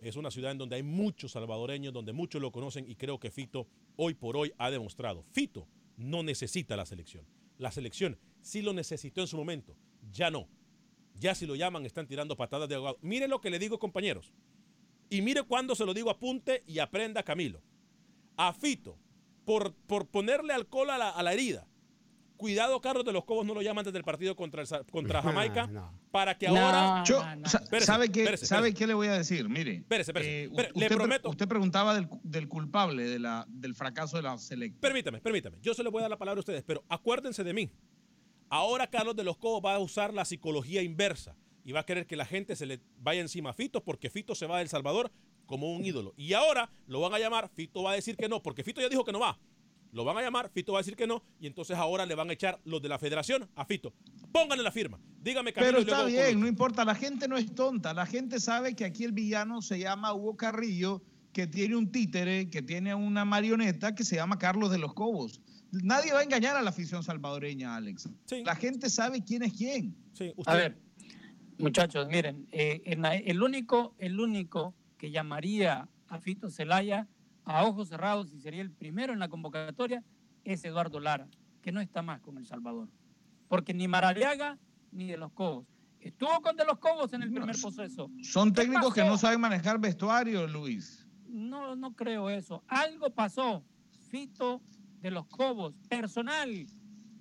Es una ciudad en donde hay muchos salvadoreños, donde muchos lo conocen y creo que Fito hoy por hoy ha demostrado. Fito no necesita la selección. La selección sí lo necesitó en su momento, ya no. Ya si lo llaman están tirando patadas de ahogado. Mire lo que le digo compañeros. Y mire cuando se lo digo apunte y aprenda Camilo. A Fito, por, por ponerle alcohol a la, a la herida. Cuidado, Carlos de los Cobos no lo llaman desde el partido contra, el contra Jamaica. Para que ahora. Yo, Espérese, ¿Sabe, qué, espérese, ¿Sabe espérese. qué le voy a decir? Mire, Espérese, espérese. eh, usted, le prometo. usted preguntaba del, del culpable de la, del fracaso de la selección. Permítame, permítame. Yo se le voy a dar la palabra a ustedes, pero acuérdense de mí. Ahora Carlos de los Cobos va a usar la psicología inversa. y va a querer que la gente se le vaya encima a Fito porque Fito se va de El Salvador como un ídolo. Y ahora lo van a llamar, Fito va a decir que no, porque Fito ya dijo que no va. Lo van a llamar, Fito va a decir que no, y entonces ahora le van a echar los de la federación a Fito. Pónganle la firma. Dígame, Camilo. Pero está bien, no importa, la gente no es tonta, la gente sabe que aquí el villano se llama Hugo Carrillo, que tiene un títere, que tiene una marioneta que se llama Carlos de los Cobos. Nadie va a engañar a la afición salvadoreña, Alex. La gente sabe quién es quién. A ver, muchachos, miren, eh, en la- el, único, el único que llamaría a Fito Celaya a ojos cerrados y sería el primero en la convocatoria es Eduardo Lara, que no está más con El Salvador. Porque ni Maraliaga ni de los Cobos. Estuvo con de los Cobos en el primer proceso. Son ¿Qué técnicos que no saben manejar vestuario, Luis. No, no creo eso. Algo pasó. Fito de los Cobos, personal.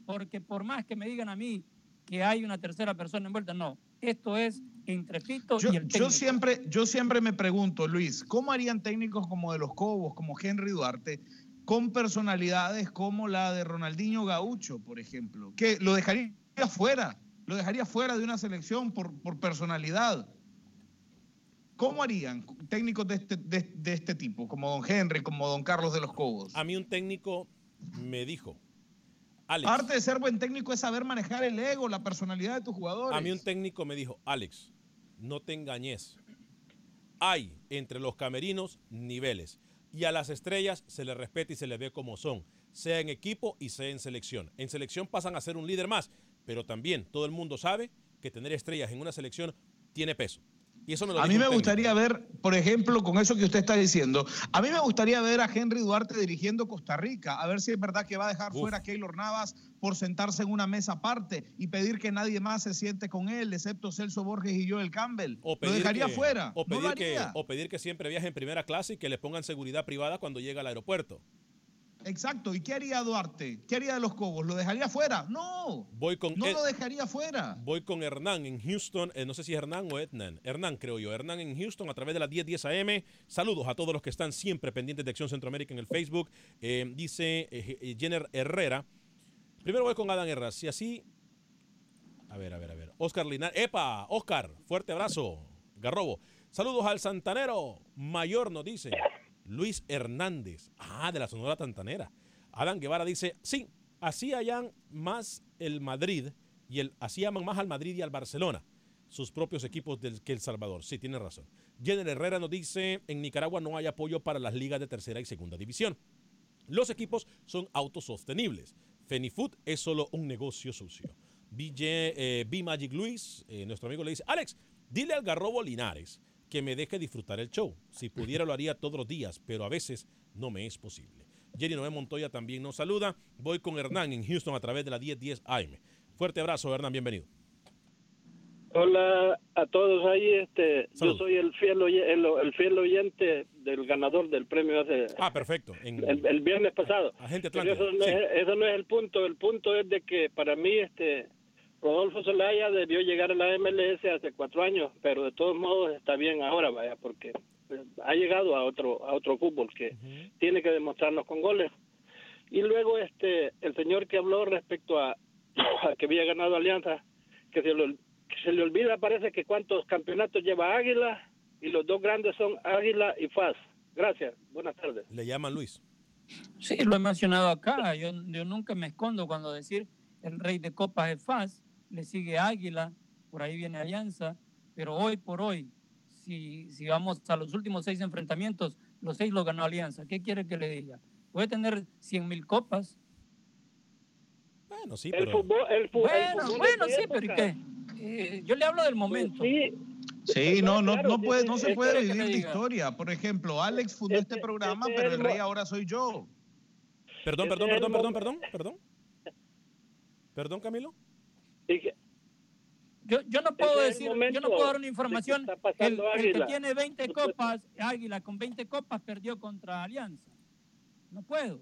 Porque por más que me digan a mí que hay una tercera persona envuelta, no. Esto es entre Yo, y el yo técnico. siempre, yo siempre me pregunto, Luis, ¿cómo harían técnicos como de los Cobos, como Henry Duarte, con personalidades como la de Ronaldinho Gaucho, por ejemplo? Que lo dejaría fuera, lo dejaría fuera de una selección por, por personalidad. ¿Cómo harían técnicos de este, de, de este tipo, como don Henry, como don Carlos de los Cobos? A mí un técnico me dijo, Alex, Parte de ser buen técnico es saber manejar el ego, la personalidad de tus jugadores. a mí un técnico me dijo, Alex, no te engañes. Hay entre los camerinos niveles y a las estrellas se les respeta y se les ve como son, sea en equipo y sea en selección. En selección pasan a ser un líder más, pero también todo el mundo sabe que tener estrellas en una selección tiene peso. Y eso me lo A mí me gustaría ver, por ejemplo, con eso que usted está diciendo, a mí me gustaría ver a Henry Duarte dirigiendo Costa Rica, a ver si es verdad que va a dejar Uf. fuera a Keylor Navas por sentarse en una mesa aparte y pedir que nadie más se siente con él, excepto Celso Borges y Joel Campbell. O Lo dejaría que- fuera. Pedir, que, o pedir que siempre viaje en primera clase y que le pongan seguridad privada cuando llega al aeropuerto. Exacto. ¿Y qué haría Duarte? ¿Qué haría de los Cobos? ¿Lo dejaría fuera? No. Voy con No Ed- lo dejaría fuera. Voy con Hernán en Houston, eh, no sé si Hernán o Hernán, Hernán creo yo, Hernán en Houston a través de las 1010 AM. Saludos a todos los que están siempre pendientes de Acción Centroamérica en el Facebook. Eh, dice eh, Jenner Herrera. Primero voy con Adán Herrera. Si así... A ver, a ver, a ver. Oscar Linar. ¡Epa! Oscar, fuerte abrazo. Garrobo. Saludos al Santanero. Mayor nos dice. Luis Hernández. Ah, de la Sonora Tantanera. Adán Guevara dice, sí, así hayan más el Madrid y el, así aman más al Madrid y al Barcelona, sus propios equipos del, que El Salvador. Sí, tiene razón. Jenner Herrera nos dice, en Nicaragua no hay apoyo para las ligas de tercera y segunda división. Los equipos son autosostenibles. Fenifood es solo un negocio sucio. Eh, B Magic Luis, eh, nuestro amigo le dice, Alex, dile al Garrobo Linares que me deje disfrutar el show. Si pudiera lo haría todos los días, pero a veces no me es posible. Jerry Noé Montoya también nos saluda. Voy con Hernán en Houston a través de la 1010 AM. Fuerte abrazo, Hernán, bienvenido. Hola a todos ahí, este, yo soy el fiel, oye- el, el fiel oyente del ganador del premio hace Ah, perfecto. En, el, el viernes pasado. Agente Pero Atlántida. eso no, Sí. es, eso no es el punto, el punto es de que para mí este Rodolfo Zelaya debió llegar a la MLS hace cuatro años, pero de todos modos está bien ahora, vaya, porque pues, ha llegado a otro a otro fútbol que tiene que demostrarnos con goles. Y luego este el señor que habló respecto a, a que había ganado Alianza, que se, lo- que se le olvida parece que cuántos campeonatos lleva Águila y los dos grandes son Águila y FAS. Gracias, buenas tardes. Le llaman Luis. Sí, lo he mencionado acá. Yo, yo nunca me escondo cuando decir el rey de copas es FAS, le sigue Águila, por ahí viene Alianza, pero hoy por hoy, si, si vamos a los últimos seis enfrentamientos, los seis los ganó Alianza. ¿Qué quiere que le diga? Puede tener 100 mil copas. Bueno, sí, El fútbol, el fu- el Bueno, fútbol bueno, sí, pero ¿y qué? Eh, yo le hablo del momento. Sí, no, no, no, puede, no se ¿Qué puede vivir de historia. Por ejemplo, Alex fundó este programa, pero el rey ahora soy yo. Perdón, perdón, perdón, perdón, perdón, perdón. Perdón, Camilo. Yo, yo no puedo decir, yo no puedo dar una que información. está El, que tiene 20 copas, Águila, con 20 copas perdió contra Alianza. No puedo.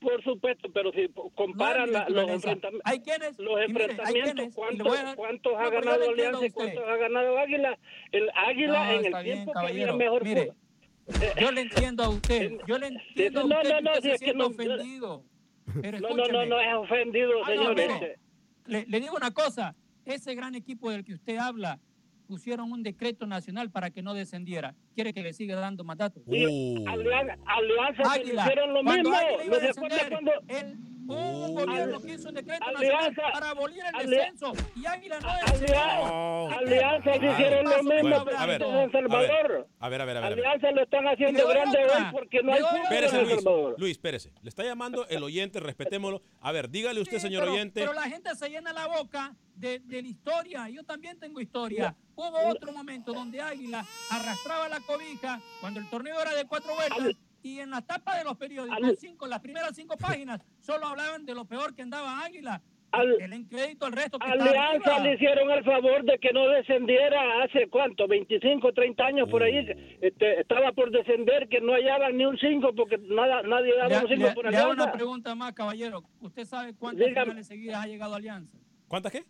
Por supuesto, pero si comparan la- los, enfrentam- Hay quienes, los hay enfrentamientos, quienes, y le ¿cuántos, a No, ha ganado Alianza y cuántos ha ganado Águila? El Águila No, en el bien, tiempo que había mejor Mire. Yo le entiendo a usted, yo le entiendo a no, usted no, que no, usted si se es que no- ofendido. Pero No, no, no, no es ofendido, Ah, no, señor. mire, este. Le, le digo una cosa, ese gran equipo del que usted habla pusieron un decreto nacional para que no descendiera. ¿Quiere que le siga dando más datos? Sí, Alianza, Alianza Águila. hicieron lo Cuando mismo. Águila iba a ¿No se acuerda descender, cuando un gobierno que hizo un decreto Alianza- nacional para abolir el descenso y Águila no Alianza, descendió. Alianza hicieron lo mismo está a ver, en Salvador. A ver, a ver, a ver. Alianza lo están haciendo grande hoy porque no hay. Espérese, Luis. Salvador. Luis, espérese. Le está llamando el oyente, respetémoslo. A ver, dígale usted, señor oyente. Pero la gente se llena la boca de, de la historia. Yo también tengo historia. Hubo otro momento donde Águila arrastraba la cobija cuando el torneo era de cuatro vueltas. Y en las tapas de los periódicos, Al- cinco, las primeras cinco páginas, solo hablaban de lo peor que andaba Águila. Al- el incrédito, el resto que Alianza le hicieron el favor de que no descendiera hace cuánto, 25, 30 años por ahí. Este, estaba por descender, que no hallaban ni un 5 porque nada, nadie Le, daba un 5 le- por le hago Alianza. una pregunta más, caballero. ¿Usted sabe cuántas Dígame. finales seguidas ha llegado Alianza? ¿Cuántas qué?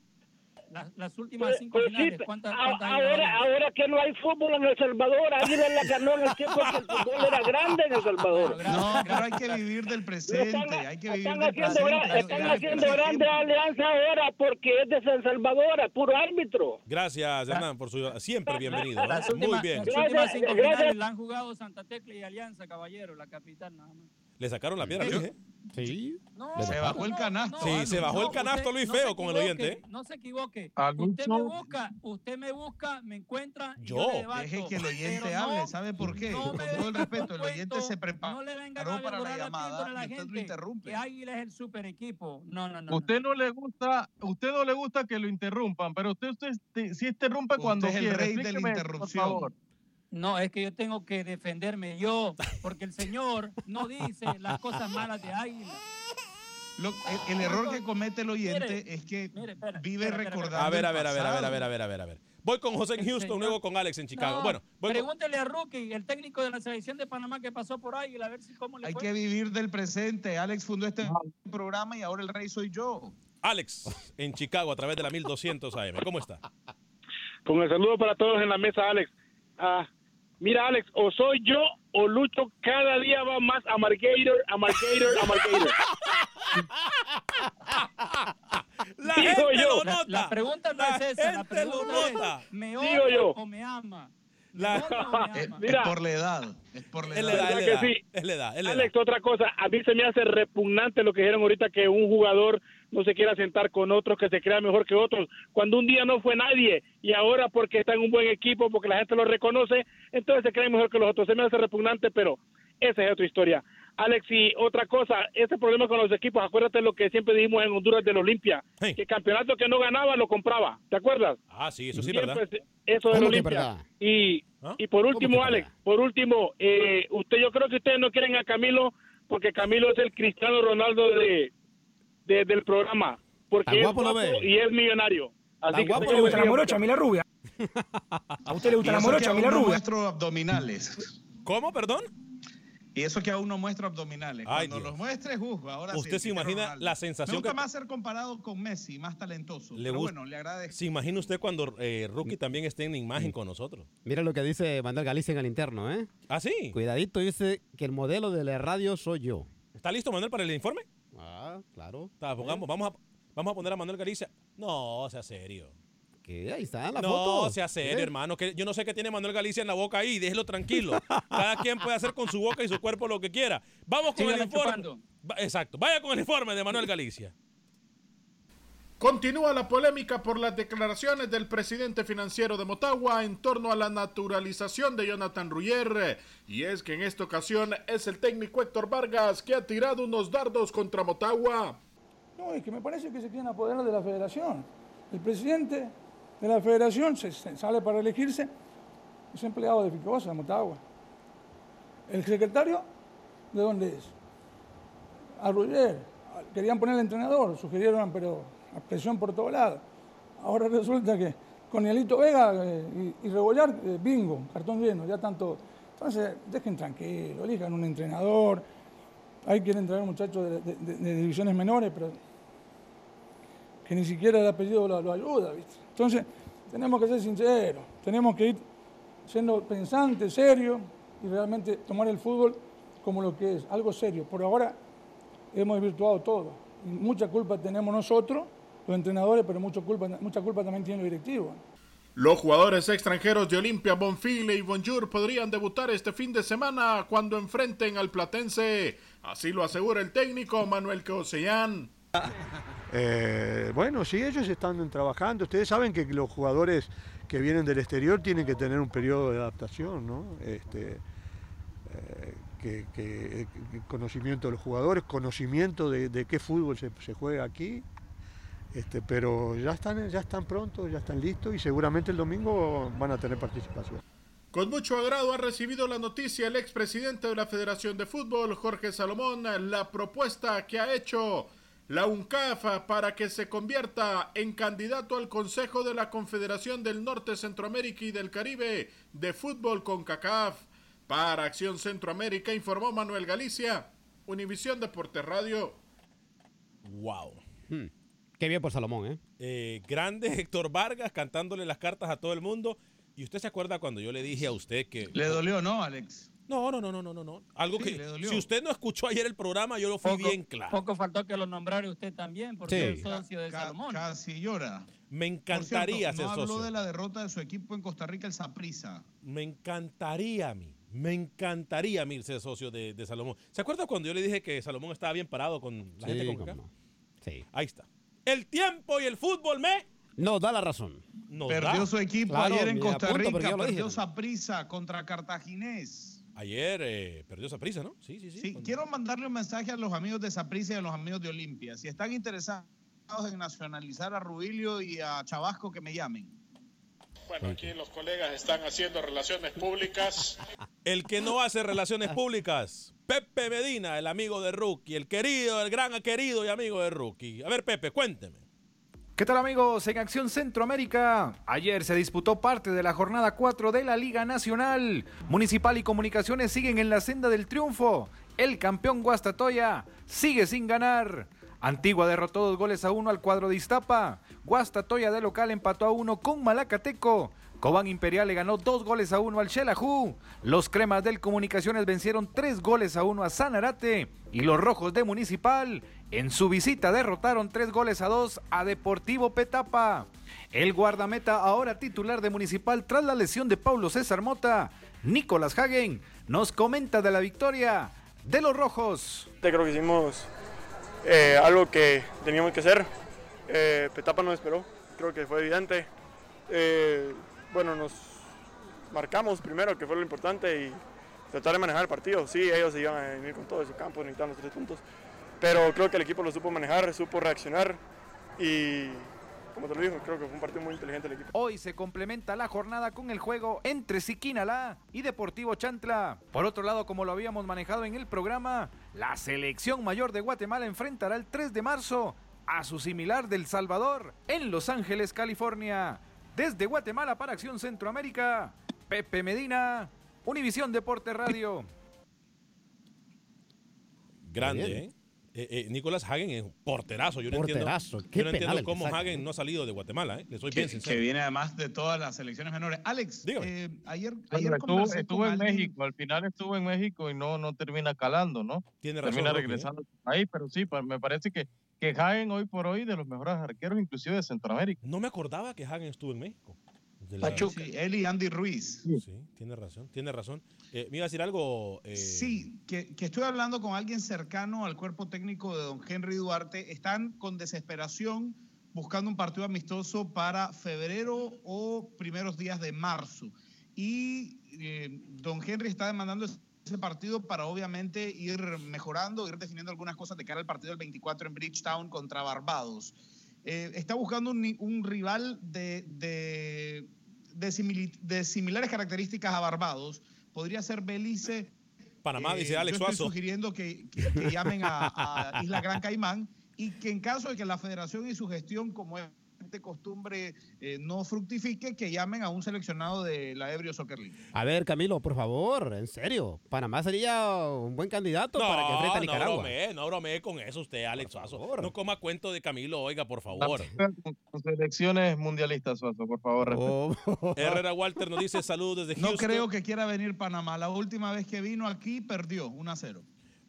Las, las últimas Pues- cinco pues sí, finales. ¿Cuántas, cuántas ahora, Alianza? ahora que no hay fútbol en El Salvador, Águila la ganó en el tiempo que el fútbol grande en El Salvador. No, pero hay que vivir del presente, hay que vivir Están del haciendo, presente. están haciendo grande Alianza ahora porque es de San Salvador, a puro árbitro. Gracias, Hernán, por su siempre bienvenido. ¿eh? Muy bien. las últimas cinco gracias. finales la han jugado Santa Tecla y Alianza, caballero, la capital nada más. Le sacaron la piedra, Luis, ¿eh? Sí. No, Se bajó el canasto. Sí, Aldo. se bajó el canasto, Luis, no feo con el oyente, ¿eh? No se equivoque. Algún Usted me busca, usted me busca, me encuentra. y Yo. Deje que el oyente hable, no- ¿sabe por qué? no Con todo el respeto, el oyente se preparó No le vengan para a la devorar la llamada la y usted lo gente. interrumpe. Que Águila es el super equipo. No, no, no. Usted no le gusta, usted no le gusta que lo interrumpan, pero usted, usted te- sí interrumpe cuando es el quiere. rey de la interrupción. Por favor. No, es que yo tengo que defenderme yo, porque el Señor no dice las cosas malas de Águila. Lo- el, el error que comete el oyente Mire, es que mire, espera, vive espera, espera, recordando. A ver, el a ver, a ver, a ver, a ver, a ver, a ver, a ver. Voy con José en Houston, luego con Alex en Chicago. No, Bueno, voy con- pregúntele a Rookie, el técnico de la selección de Panamá que pasó por Águila, a ver si cómo le Hay fue. que vivir del presente. Alex fundó este programa y ahora el rey soy yo. Alex en Chicago a través de la 1200 AM. ¿Cómo está? Con el saludo para todos en la mesa, Alex. Ah, mira, Alex, o soy yo o Lucho cada día va más a Margator, a Margator, a Margator. La Digo gente yo. lo La, nota. la pregunta no La es esa, la gente lo pregunta nota. es, ¿me Digo odia yo. o me ama? ¿Me La- odia o me Es, por la edad. Es por la edad. edad, es la ¿Verdad edad. que sí? Edad. Alex, otra cosa, a mí se me hace repugnante lo que dijeron ahorita que un jugador no se quiera sentar con otros que se crea mejor que otros, cuando un día no fue nadie y ahora porque está en un buen equipo, porque la gente lo reconoce, entonces se creen mejor que los otros. Se me hace repugnante, pero esa es otra historia. Alex, y otra cosa, ese problema con los equipos, acuérdate lo que siempre dijimos en Honduras del Olimpia, Hey. que campeonato que no ganaba lo compraba, ¿te acuerdas? Ah, sí, eso sí, Siempre ¿verdad? se- Eso del ¿Cómo que Olimpia. Y, ¿Ah? y por ¿Cómo último, Alex, verdad? por último, eh, usted, yo creo que ustedes no quieren a Camilo porque Camilo es el Cristiano Ronaldo de, de- del programa, porque ¿Tan es guapo lo guapo ve? y es millonario. Así ¿Tan que guapo ¿A no usted le gusta la morocha, a mí la rubia? ¿A usted le gusta la eso que morocha, a mí la rubia? muestro abdominales. ¿Cómo, perdón? Y eso que aún no muestro abdominales. Ay, Cuando Dios. los muestres, uh, ahora sí, ¿Usted se imagina Ronaldo. la sensación Me gusta que- más ser comparado con Messi, más talentoso. Le pero gusta- bueno, le agradezco. ¿Se imagina usted cuando eh, Rookie también esté en imagen con nosotros? Mira lo que dice Manuel Galicia en el interno, ¿eh? ¿Ah, sí? Cuidadito, dice que el modelo de la radio soy yo. ¿Está listo, Manuel, para el informe? Ah, claro. Está, pongamos, vamos, a, vamos a poner a Manuel Galicia. No, sea serio. Que ahí está la no, foto. sea serio, hermano. Que yo no sé qué tiene Manuel Galicia en la boca ahí. Déjelo tranquilo. Cada quien puede hacer con su boca y su cuerpo lo que quiera. Vamos con el informe. chupando. Exacto. Vaya con el informe de Manuel Galicia. Continúa la polémica por las declaraciones del presidente financiero de Motagua en torno a la naturalización de Jonathan Ruyer. Y es que en esta ocasión es el técnico Héctor Vargas que ha tirado unos dardos contra Motagua. No, es que me parece que se quieren apoderar de la federación. El presidente de la federación sale para elegirse, es empleado de Ficosa, de Motagua. El secretario, ¿de dónde es? Arroyer. Querían poner el entrenador, sugirieron, pero a presión por todos lados. Ahora resulta que con Nielito Vega eh, y, y Rebollar, eh, bingo, cartón lleno, ya tanto. Entonces, dejen tranquilo, elijan un entrenador. Ahí quieren traer muchachos de, divisiones menores, pero que ni siquiera el apellido lo, lo ayuda, ¿viste? Entonces, tenemos que ser sinceros, tenemos que ir siendo pensantes, serios y realmente tomar el fútbol como lo que es, algo serio. Por ahora hemos desvirtuado todo. Y mucha culpa tenemos nosotros los entrenadores, pero mucho culpa, mucha culpa también tiene el directivo. Los jugadores extranjeros de Olimpia, Bonfile y Bonjour podrían debutar este fin de semana cuando enfrenten al Platense. Así lo asegura el técnico Manuel Causellán. Eh, bueno, sí, ellos están trabajando. Ustedes saben que los jugadores que vienen del exterior tienen que tener un periodo de adaptación, ¿no? Este, eh, que, que- conocimiento de los jugadores, conocimiento de, de qué fútbol se, se juega aquí. Este, pero ya están, ya están prontos, ya están listos y seguramente el domingo van a tener participación. Con mucho agrado ha recibido la noticia el expresidente de la Federación de Fútbol, Jorge Salomón, la propuesta que ha hecho la UNCAF para que se convierta en candidato al Consejo de la Confederación del Norte, Centroamérica y del Caribe de Fútbol con CACAF. Para Acción Centroamérica informó Manuel Galicia, Univisión Deportes Radio. Wow. Hmm. Qué bien por Salomón, ¿eh? Eh, grande Héctor Vargas cantándole las cartas a todo el mundo. ¿Y usted se acuerda cuando yo le dije a usted que... Le dolió, ¿no, Alex? No, no, no, no, no, no, no. Algo Sí, que... le dolió. Si usted no escuchó ayer el programa, yo lo fui Poco- bien claro. Poco faltó que lo nombrara usted también, porque Sí. es socio de Salomón. Casi llora. Me Por encantaría cierto, ser no habló socio. de la derrota de su equipo en Costa Rica, el Saprissa. Me encantaría a mí. Me encantaría a mí ser socio de, de Salomón. ¿Se acuerda cuando yo le dije que Salomón estaba bien parado con la Sí, gente con. Sí. Ahí está. El tiempo y el fútbol me... Nos da la razón. Nos Perdió da. su equipo Claro, ayer en Costa Rica, perdió también. Saprissa contra Cartaginés. Ayer eh, perdió esa prisa, ¿no? Sí, sí, sí. Sí, quiero mandarle un mensaje a los amigos de Saprissa y a los amigos de Olimpia. Si están interesados en nacionalizar a Rubilio y a Chabasco, que me llamen. Bueno, aquí los colegas están haciendo relaciones públicas. El que no hace relaciones públicas, Pepe Medina, el amigo de Rookie, el querido, el gran querido y amigo de Rookie. A ver, Pepe, cuénteme. ¿Qué tal amigos? En Acción Centroamérica, ayer se disputó parte de la jornada 4 de la Liga Nacional. Municipal y Comunicaciones siguen en la senda del triunfo. El campeón Guastatoya sigue sin ganar. Antigua derrotó dos goles a uno al cuadro de Iztapa. Guastatoya de local empató a uno con Malacateco. Cobán Imperial le ganó dos goles a uno al Xelajú. Los cremas del Comunicaciones vencieron tres goles a uno a Sanarate. Y los rojos de Municipal en su visita derrotaron tres goles a dos a Deportivo Petapa. El guardameta ahora titular de Municipal tras la lesión de Paulo César Mota, Nicolás Hagen, nos comenta de la victoria de los rojos. Creo que hicimos eh, algo que teníamos que hacer. Eh, Petapa no esperó, creo que fue evidente. Eh, bueno, nos marcamos primero, que fue lo importante, y tratar de manejar el partido. Sí, ellos se iban a venir con todo de su campo, necesitaban los tres puntos. Pero creo que el equipo lo supo manejar, supo reaccionar y, como te lo digo, creo que fue un partido muy inteligente el equipo. Hoy se complementa la jornada con el juego entre Siquinalá y Deportivo Chantla. Por otro lado, como lo habíamos manejado en el programa, la selección mayor de Guatemala enfrentará el 3 de marzo a su similar del Salvador en Los Ángeles, California. Desde Guatemala para Acción Centroamérica, Pepe Medina, Univisión Deporte Radio. Grande. ¿eh? Eh, eh, Nicolás Hagen es un porterazo. Yo no Porterazo. entiendo, Qué yo no entiendo que cómo Hagen ¿no? ha salido de Guatemala. ¿eh? Le soy Que, bien que sincero. viene además de todas las selecciones menores. Alex, eh, ayer, estuvo, en alguien- México, al final estuvo en México y no, no termina calando, ¿no? Tiene razón, Termina regresando ahí, pero sí, me parece que, que Hagen hoy por hoy de los mejores arqueros, inclusive de Centroamérica. No me acordaba que Hagen estuvo en México. De la- Pachuca. Sí, él y Andy Ruiz. Sí, tiene razón, tiene razón. Eh, me iba a decir algo. eh, Sí, que, que estoy hablando con alguien cercano al cuerpo técnico de don Henry Duarte. Están con desesperación buscando un partido amistoso para febrero o primeros días de marzo. Y eh, don Henry está demandando ese partido para obviamente ir mejorando, ir definiendo algunas cosas de cara al partido del 24 en Bridgetown contra Barbados. Eh, está buscando un, rival de, de, de simili- de similares características a Barbados. Podría ser Belice. Panamá, Eh, dice Alex yo estoy Suazo. sugiriendo que, que- que llamen a, a Isla Gran Caimán y que en caso de que la federación y su gestión, como es de costumbre, eh, no fructifique, que llamen a un seleccionado de la Ebrio Soccer League. A ver, Camilo, por favor, en serio. Panamá sería un buen candidato para que enfrente a no Nicaragua. bromee, no bromee con eso usted, Alex Suazo. No coma cuento de Camilo, oiga, por favor. Con, selecciones mundialistas, Suazo, por favor. respete. Herrera Walter nos dice saludos desde No Houston. creo que quiera venir Panamá. La última vez que vino aquí perdió 1 a 0.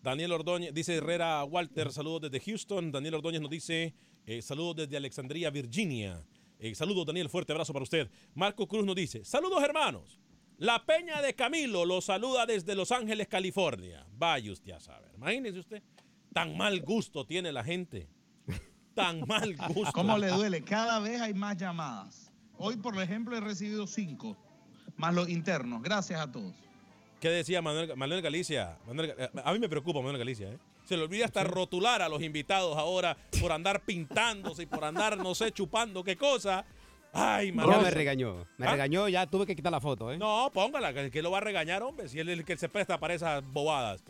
Daniel Ordóñez, dice Herrera Walter, saludos desde Houston. Daniel Ordóñez nos dice Eh, saludos desde Alexandria, Virginia. Eh, saludos, Daniel. Fuerte abrazo para usted. Marco Cruz nos dice: Saludos, hermanos. La Peña de Camilo lo saluda desde Los Ángeles, California. Vaya usted a saber. Imagínese usted. Tan mal gusto tiene la gente. Tan mal gusto. ¿Cómo le duele? Cada vez hay más llamadas. Hoy, por ejemplo, he recibido cinco, más los internos. Gracias a todos. ¿Qué decía Manuel, Manuel Galicia? Manuel Ga- a mí me preocupa Manuel Galicia, ¿eh? Se le olvida hasta rotular a los invitados ahora por andar pintándose y por andar, no sé, chupando qué cosa. Ay, Ya Manuel. me regañó. Me ¿Ah? regañó, ya tuve que quitar la foto, ¿eh? No, póngala, que, que lo va a regañar, hombre, si él es el que se presta para esas bobadas.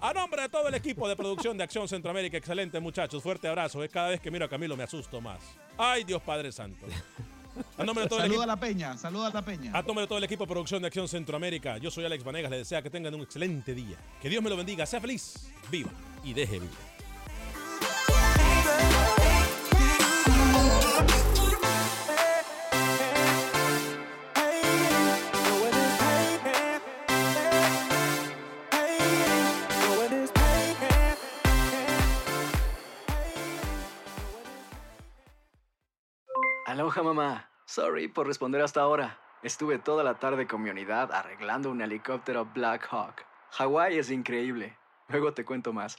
A nombre de todo el equipo de producción de Acción Centroamérica, excelente muchachos, fuerte abrazo. Es cada vez que miro a Camilo me asusto más. Ay, Dios Padre Santo. A nombre de todo el Saluda equipo. a la peña, saluda a la peña. A nombre de todo el equipo de producción de Acción Centroamérica, yo soy Alex Vanegas, les desea que tengan un excelente día. Que Dios me lo bendiga, sea feliz, viva y deje. Aloha mamá. Sorry por responder hasta ahora. Estuve toda la tarde con mi unidad arreglando un helicóptero Black Hawk. Hawái es increíble. Luego te cuento más.